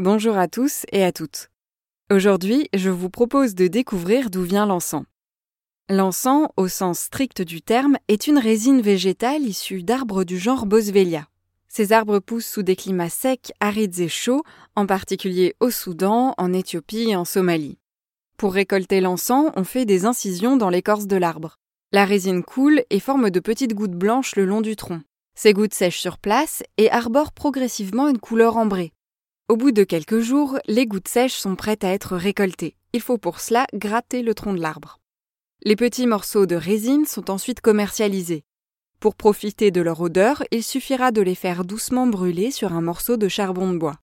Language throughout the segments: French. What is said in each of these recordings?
Bonjour à tous et à toutes. Aujourd'hui, je vous propose de découvrir d'où vient l'encens. L'encens, au sens strict du terme, est une résine végétale issue d'arbres du genre Boswellia. Ces arbres poussent sous des climats secs, arides et chauds, en particulier au Soudan, en Éthiopie et en Somalie. Pour récolter l'encens, on fait des incisions dans l'écorce de l'arbre. La résine coule et forme de petites gouttes blanches le long du tronc. Ces gouttes sèchent sur place et arborent progressivement une couleur ambrée. Au bout de quelques jours, les gouttes sèches sont prêtes à être récoltées. Il faut pour cela gratter le tronc de l'arbre. Les petits morceaux de résine sont ensuite commercialisés. Pour profiter de leur odeur, il suffira de les faire doucement brûler sur un morceau de charbon de bois.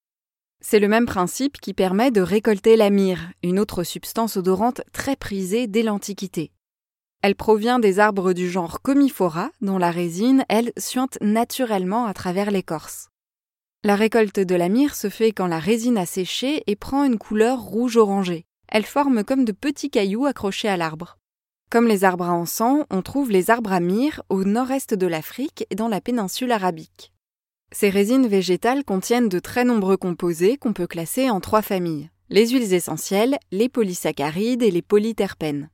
C'est le même principe qui permet de récolter la myrrhe, une autre substance odorante très prisée dès l'Antiquité. Elle provient des arbres du genre Comifora, dont la résine, elle, suinte naturellement à travers l'écorce. La récolte de la myrrhe se fait quand la résine a séché et prend une couleur rouge-orangé. Elle forme comme de petits cailloux accrochés à l'arbre. Comme les arbres à encens, on trouve les arbres à myrrhe au nord-est de l'Afrique et dans la péninsule arabique. Ces résines végétales contiennent de très nombreux composés qu'on peut classer en trois familles les huiles essentielles, les polysaccharides et les polyterpènes.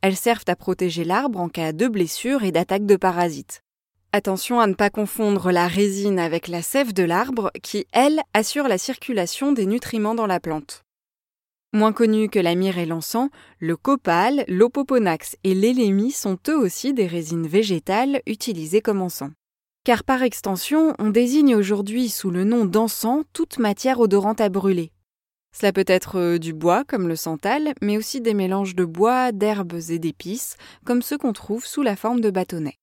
Elles servent à protéger l'arbre en cas de blessure et d'attaque de parasites. Attention à ne pas confondre la résine avec la sève de l'arbre qui, elle, assure la circulation des nutriments dans la plante. Moins connus que la myrrhe et l'encens, le copal, l'opoponax et l'élémie sont eux aussi des résines végétales utilisées comme encens. Car par extension, on désigne aujourd'hui sous le nom d'encens toute matière odorante à brûler. Cela peut être euh, du bois comme le santal, mais aussi des mélanges de bois, d'herbes et d'épices, comme ceux qu'on trouve sous la forme de bâtonnets.